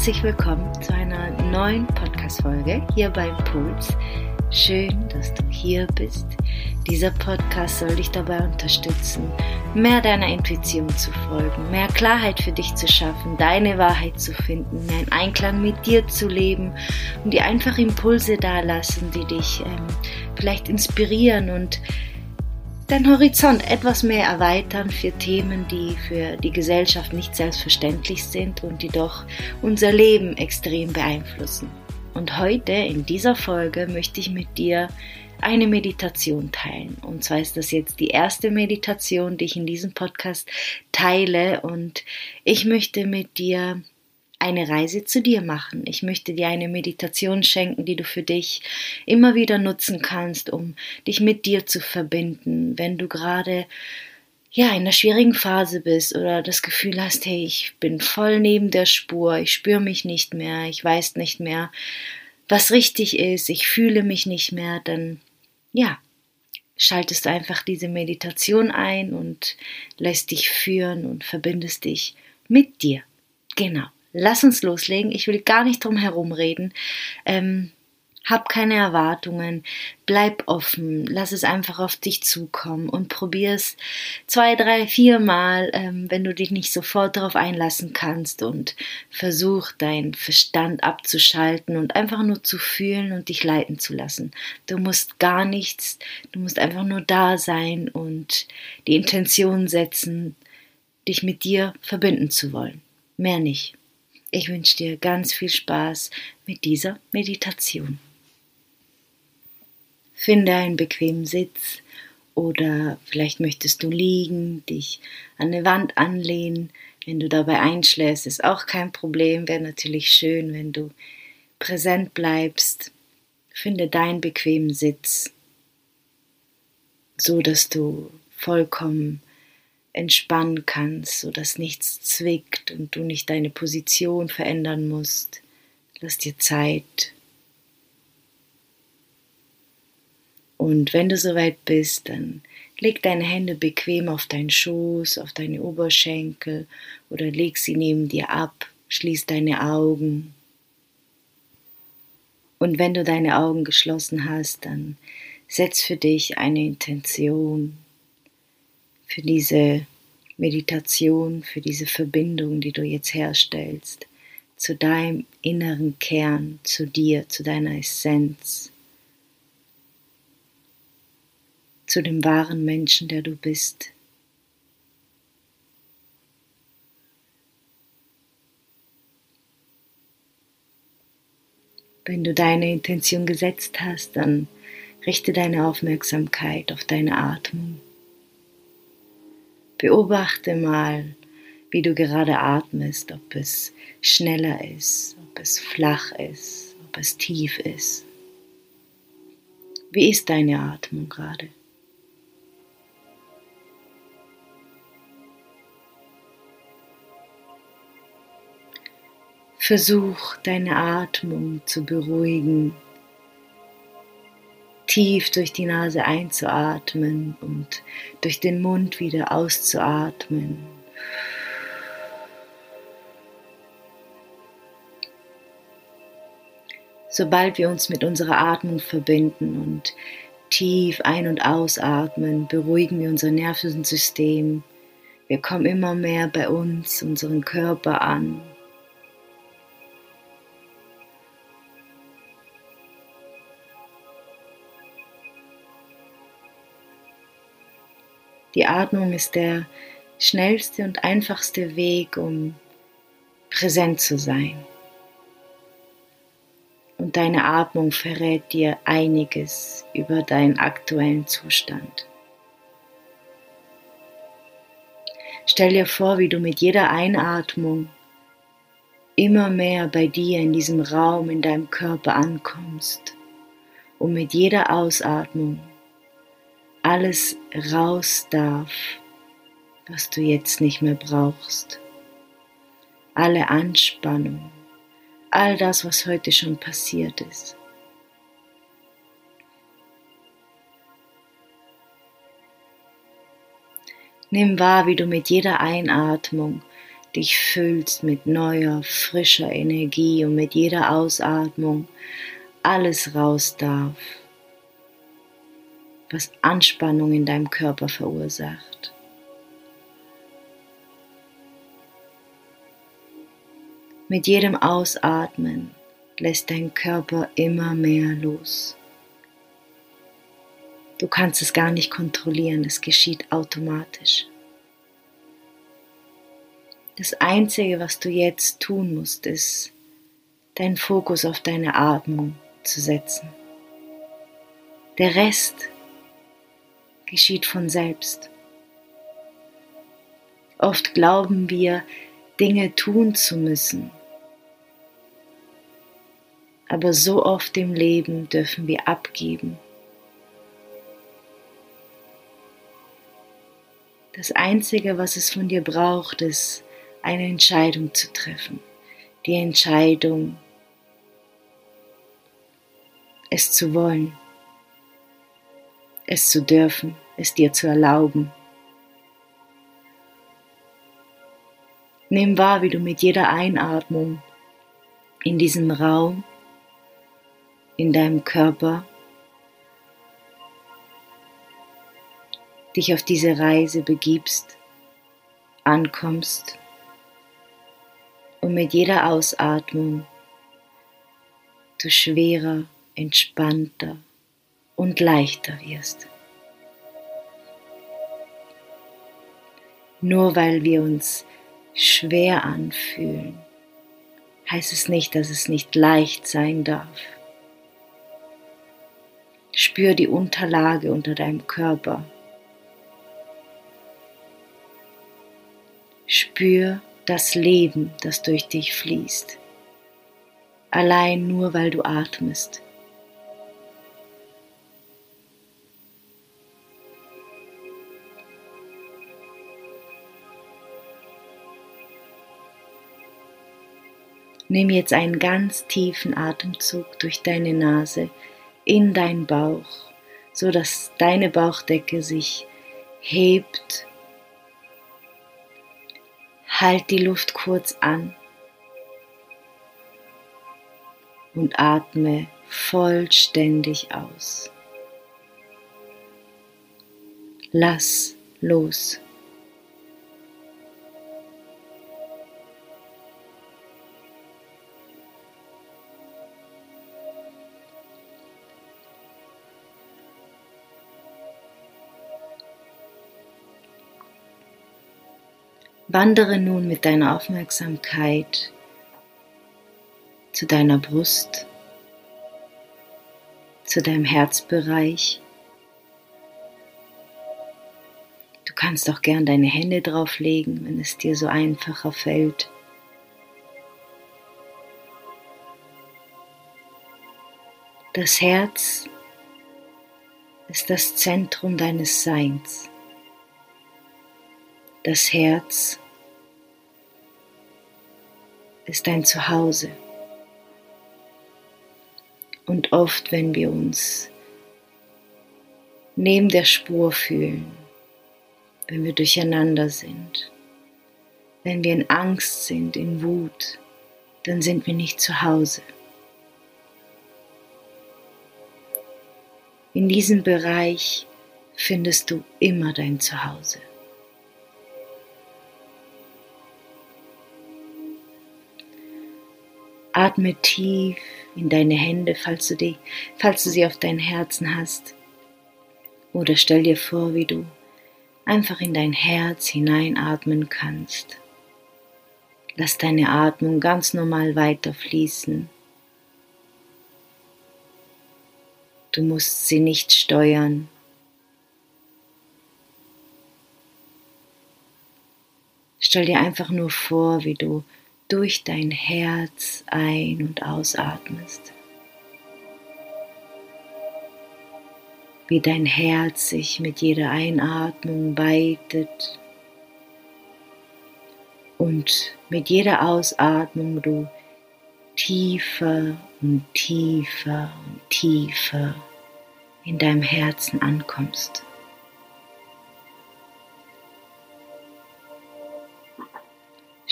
Herzlich willkommen zu einer neuen Podcast-Folge hier beim Puls. Schön, dass du hier bist. Dieser Podcast soll dich dabei unterstützen, mehr deiner Intuition zu folgen, mehr Klarheit für dich zu schaffen, deine Wahrheit zu finden, mehr in Einklang mit dir zu leben und dir einfach Impulse dalassen, die dich ähm, vielleicht inspirieren und deinen Horizont etwas mehr erweitern für Themen, die für die Gesellschaft nicht selbstverständlich sind und die doch unser Leben extrem beeinflussen. Und heute in dieser Folge möchte ich mit dir eine Meditation teilen. Und zwar ist das jetzt die erste Meditation, die ich in diesem Podcast teile. Und ich möchte mit dir eine Reise zu dir machen. Ich möchte dir eine Meditation schenken, die du für dich immer wieder nutzen kannst, um dich mit dir zu verbinden, wenn du gerade ja, in einer schwierigen Phase bist oder das Gefühl hast, hey, ich bin voll neben der Spur, ich spüre mich nicht mehr, ich weiß nicht mehr, was richtig ist, ich fühle mich nicht mehr, dann ja, schaltest einfach diese Meditation ein und lässt dich führen und verbindest dich mit dir. Genau lass uns loslegen. Ich will gar nicht drum herum reden. Ähm, hab keine Erwartungen, bleib offen, lass es einfach auf dich zukommen und probier es zwei, drei, vier Mal, ähm, wenn du dich nicht sofort darauf einlassen kannst und versuch deinen Verstand abzuschalten und einfach nur zu fühlen und dich leiten zu lassen. Du musst gar nichts, du musst einfach nur da sein und die Intention setzen, dich mit dir verbinden zu wollen. Mehr nicht. Ich wünsche dir ganz viel Spaß mit dieser Meditation. Finde einen bequemen Sitz oder vielleicht möchtest du liegen, dich an eine Wand anlehnen. Wenn du dabei einschläfst, ist auch kein Problem. Wäre natürlich schön, wenn du präsent bleibst. Finde deinen bequemen Sitz, so dass du vollkommen entspannen kannst, sodass nichts zwickt und du nicht deine Position verändern musst. Lass dir Zeit. Und wenn du soweit bist, dann leg deine Hände bequem auf deinen Schoß, auf deine Oberschenkel oder leg sie neben dir ab, schließ deine Augen. Und wenn du deine Augen geschlossen hast, dann setz für dich eine Intention, für diese Meditation, für diese Verbindung, die du jetzt herstellst, zu deinem inneren Kern, zu dir, zu deiner Essenz, zu dem wahren Menschen, der du bist. Wenn du deine Intention gesetzt hast, dann richte deine Aufmerksamkeit auf deine Atmung. Beobachte mal, wie du gerade atmest, ob es schneller ist, ob es flach ist, ob es tief ist. Wie ist deine Atmung gerade? Versuch deine Atmung zu beruhigen tief durch die Nase einzuatmen und durch den Mund wieder auszuatmen. Sobald wir uns mit unserer Atmung verbinden und tief ein- und ausatmen, beruhigen wir unser Nervensystem. Wir kommen immer mehr bei uns, unseren Körper an Die Atmung ist der schnellste und einfachste Weg, um präsent zu sein. Und deine Atmung verrät dir einiges über deinen aktuellen Zustand. Stell dir vor, wie du mit jeder Einatmung immer mehr bei dir in diesem Raum, in deinem Körper ankommst und mit jeder Ausatmung alles raus darf, was du jetzt nicht mehr brauchst. Alle Anspannung, all das, was heute schon passiert ist. Nimm wahr, wie du mit jeder Einatmung dich füllst mit neuer, frischer Energie und mit jeder Ausatmung alles raus darf, was Anspannung in deinem Körper verursacht. Mit jedem Ausatmen lässt dein Körper immer mehr los. Du kannst es gar nicht kontrollieren, es geschieht automatisch. Das Einzige, was du jetzt tun musst, ist, deinen Fokus auf deine Atmung zu setzen. Der Rest geschieht von selbst. Oft glauben wir, Dinge tun zu müssen. Aber so oft im Leben dürfen wir abgeben Das Einzige, was es von dir braucht, ist eine Entscheidung zu treffen. Die Entscheidung, es zu wollen, es zu dürfen, es dir zu erlauben. Nimm wahr, wie du mit jeder Einatmung in diesem Raum, in deinem Körper dich auf diese Reise begibst, ankommst und mit jeder Ausatmung du schwerer, entspannter und leichter wirst. Nur weil wir uns schwer anfühlen, heißt es nicht, dass es nicht leicht sein darf. Spür die Unterlage unter deinem Körper Spür das Leben, das durch dich fließt. Allein nur weil du atmest. Nimm jetzt einen ganz tiefen Atemzug durch deine Nase in deinen Bauch, so dass deine Bauchdecke sich hebt Halt die Luft kurz an und atme vollständig aus. Lass los. Wandere nun mit deiner Aufmerksamkeit zu deiner Brust, zu deinem Herzbereich. Du kannst auch gern deine Hände drauflegen, wenn es dir so einfacher fällt. Das Herz ist das Zentrum deines Seins. Das Herz ist dein Zuhause. Und oft, wenn wir uns neben der Spur fühlen, wenn wir durcheinander sind, wenn wir in Angst sind, in Wut, dann sind wir nicht zu Hause. In diesem Bereich findest du immer dein Zuhause. Atme tief in deine Hände, falls du, die, falls du sie auf dein Herzen hast. Oder stell dir vor, wie du einfach in dein Herz hineinatmen kannst. Lass deine Atmung ganz normal weiterfließen. Du musst sie nicht steuern. Stell dir einfach nur vor, wie du durch dein Herz ein- und ausatmest. Wie dein Herz sich mit jeder Einatmung weitet und mit jeder Ausatmung du tiefer und tiefer und tiefer in deinem Herzen ankommst.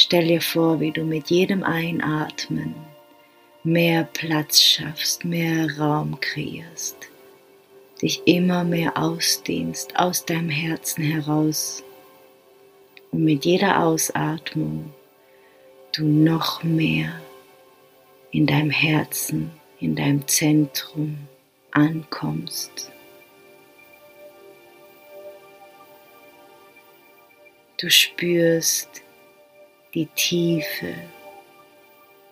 Stell dir vor, wie du mit jedem Einatmen mehr Platz schaffst, mehr Raum kreierst, dich immer mehr ausdehnst aus deinem Herzen heraus und mit jeder Ausatmung du noch mehr in deinem Herzen, in deinem Zentrum ankommst. Du spürst die Tiefe,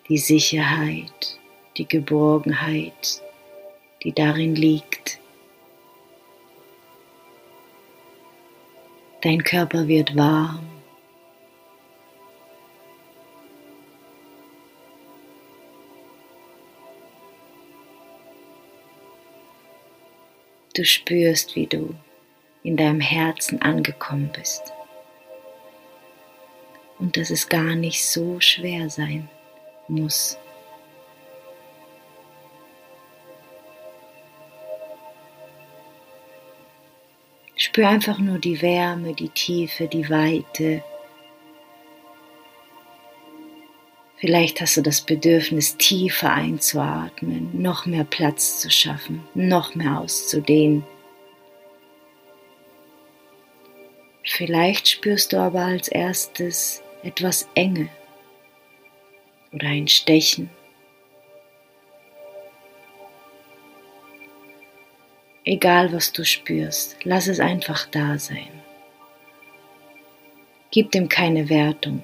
die Sicherheit, die Geborgenheit, die darin liegt. Dein Körper wird warm. Du spürst, wie du in deinem Herzen angekommen bist und dass es gar nicht so schwer sein muss. Spür einfach nur die Wärme, die Tiefe, die Weite. Vielleicht hast du das Bedürfnis, tiefer einzuatmen, noch mehr Platz zu schaffen, noch mehr auszudehnen. Vielleicht spürst du aber als erstes etwas Enge oder ein Stechen. Egal was du spürst, lass es einfach da sein. Gib dem keine Wertung.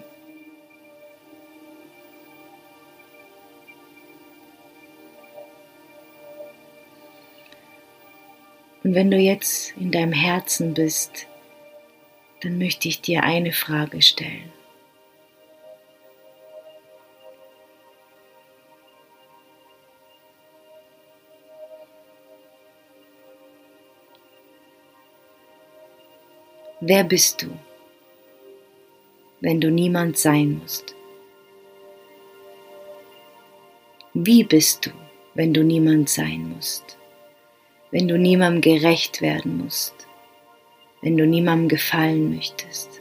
Und wenn du jetzt in deinem Herzen bist, dann möchte ich dir eine Frage stellen. Wer bist du, wenn du niemand sein musst? Wie bist du, wenn du niemand sein musst? Wenn du niemandem gerecht werden musst? Wenn du niemandem gefallen möchtest?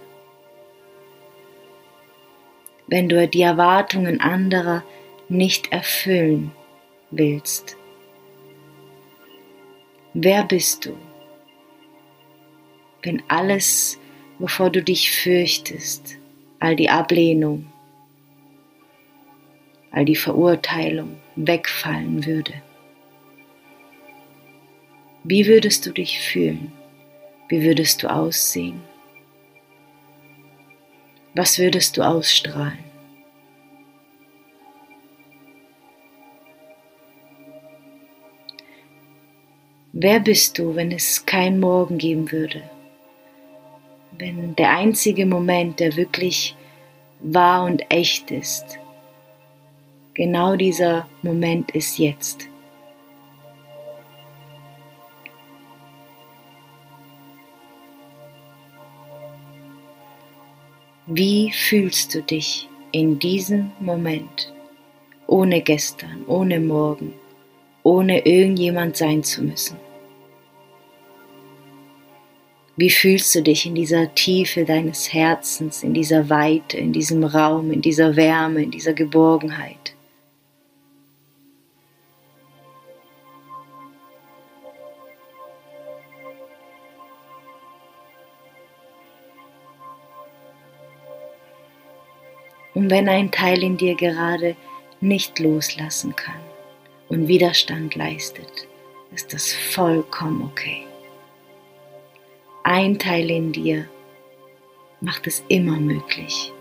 Wenn du die Erwartungen anderer nicht erfüllen willst? Wer bist du? Wenn alles, wovor du dich fürchtest, all die Ablehnung, all die Verurteilung wegfallen würde. Wie würdest du dich fühlen? Wie würdest du aussehen? Was würdest du ausstrahlen? Wer bist du, wenn es kein Morgen geben würde? Wenn der einzige Moment, der wirklich wahr und echt ist, genau dieser Moment ist jetzt. Wie fühlst du dich in diesem Moment, ohne gestern, ohne morgen, ohne irgendjemand sein zu müssen? Wie fühlst du dich in dieser Tiefe deines Herzens, in dieser Weite, in diesem Raum, in dieser Wärme, in dieser Geborgenheit? Und wenn ein Teil in dir gerade nicht loslassen kann und Widerstand leistet, ist das vollkommen okay. Ein Teil in dir macht es immer möglich.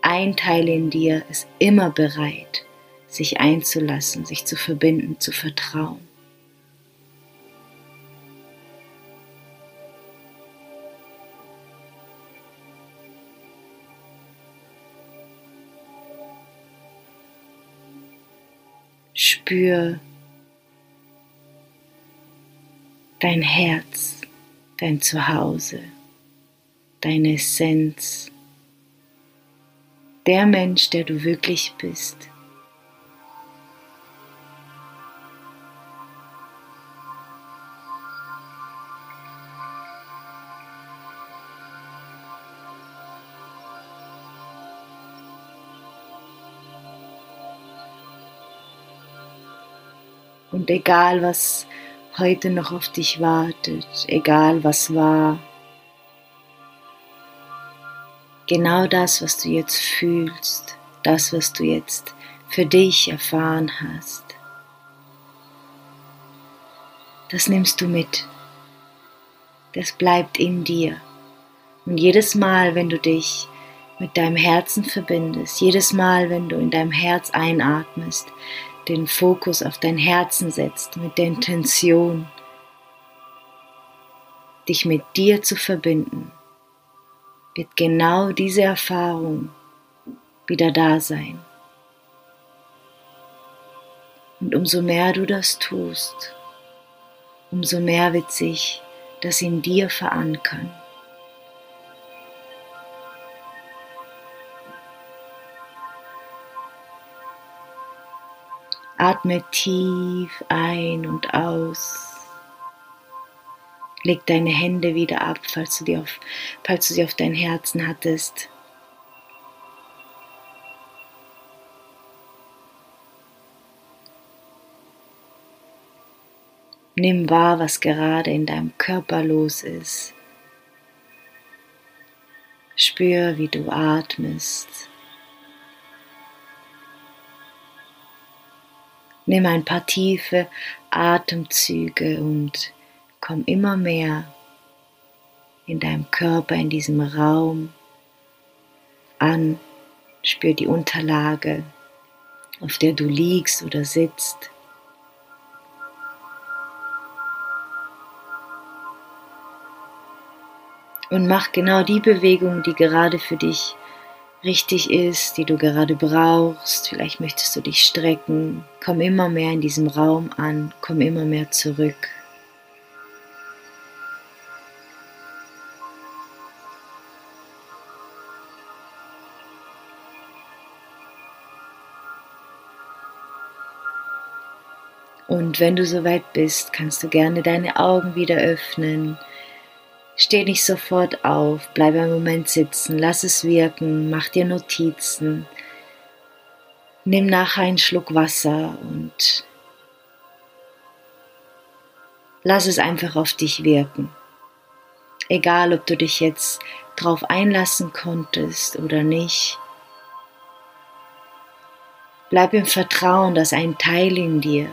Ein Teil in dir ist immer bereit, sich einzulassen, sich zu verbinden, zu vertrauen. Spür dein Herz dein Zuhause, deine Essenz, der Mensch, der du wirklich bist. Und egal was heute noch auf dich wartet, egal was war, genau das, was du jetzt fühlst, das, was du jetzt für dich erfahren hast, das nimmst du mit. Das bleibt in dir. Und jedes Mal, wenn du dich mit deinem Herzen verbindest, jedes Mal, wenn du in deinem Herz einatmest, den Fokus auf dein Herzen setzt, mit der Intention, dich mit dir zu verbinden, wird genau diese Erfahrung wieder da sein. Und umso mehr du das tust, umso mehr wird sich das in dir verankern. Atme tief ein und aus. Leg deine Hände wieder ab, falls du, die auf, falls du sie auf dein Herzen hattest. Nimm wahr, was gerade in deinem Körper los ist. Spür, wie du atmest. Nimm ein paar tiefe Atemzüge und komm immer mehr in deinem Körper, in diesem Raum an. Spür die Unterlage, auf der du liegst oder sitzt. Und mach genau die Bewegung, die gerade für dich richtig ist, die du gerade brauchst. Vielleicht möchtest du dich strecken. Komm immer mehr in diesem Raum an, komm immer mehr zurück. Und wenn du soweit bist, kannst du gerne deine Augen wieder öffnen Steh nicht sofort auf, bleib einen Moment sitzen, lass es wirken, mach dir Notizen, nimm nachher einen Schluck Wasser und lass es einfach auf dich wirken. Egal, ob du dich jetzt drauf einlassen konntest oder nicht. Bleib im Vertrauen, dass ein Teil in dir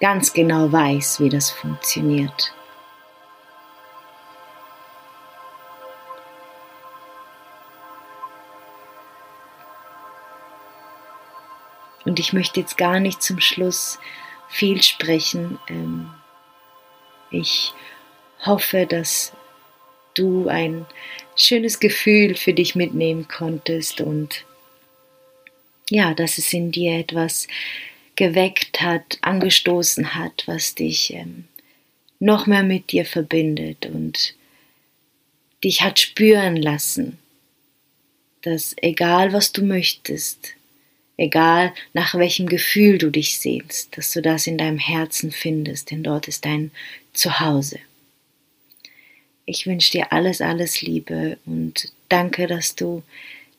ganz genau weiß, wie das funktioniert. Und ich möchte jetzt gar nicht zum Schluss viel sprechen. Ähm, ich hoffe, dass du ein schönes Gefühl für dich mitnehmen konntest und ja, dass es in dir etwas geweckt hat, angestoßen hat, was dich ähm, noch mehr mit dir verbindet und dich hat spüren lassen, dass egal was du möchtest, egal nach welchem Gefühl du dich sehnst, dass du das in deinem Herzen findest, denn dort ist dein Zuhause. Ich wünsche dir alles, alles Liebe und danke, dass du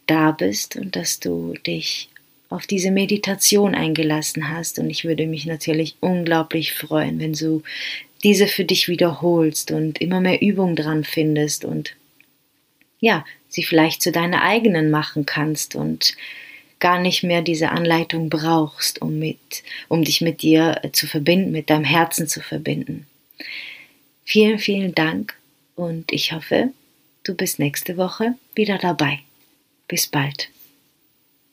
da bist und dass du dich auf diese Meditation eingelassen hast. Und ich würde mich natürlich unglaublich freuen, wenn du diese für dich wiederholst und immer mehr Übung dran findest und ja, sie vielleicht zu deiner eigenen machen kannst und gar nicht mehr diese Anleitung brauchst, um mit, um dich mit dir äh, zu verbinden, mit deinem Herzen zu verbinden. Vielen, vielen Dank und ich hoffe, du bist nächste Woche wieder dabei. Bis bald.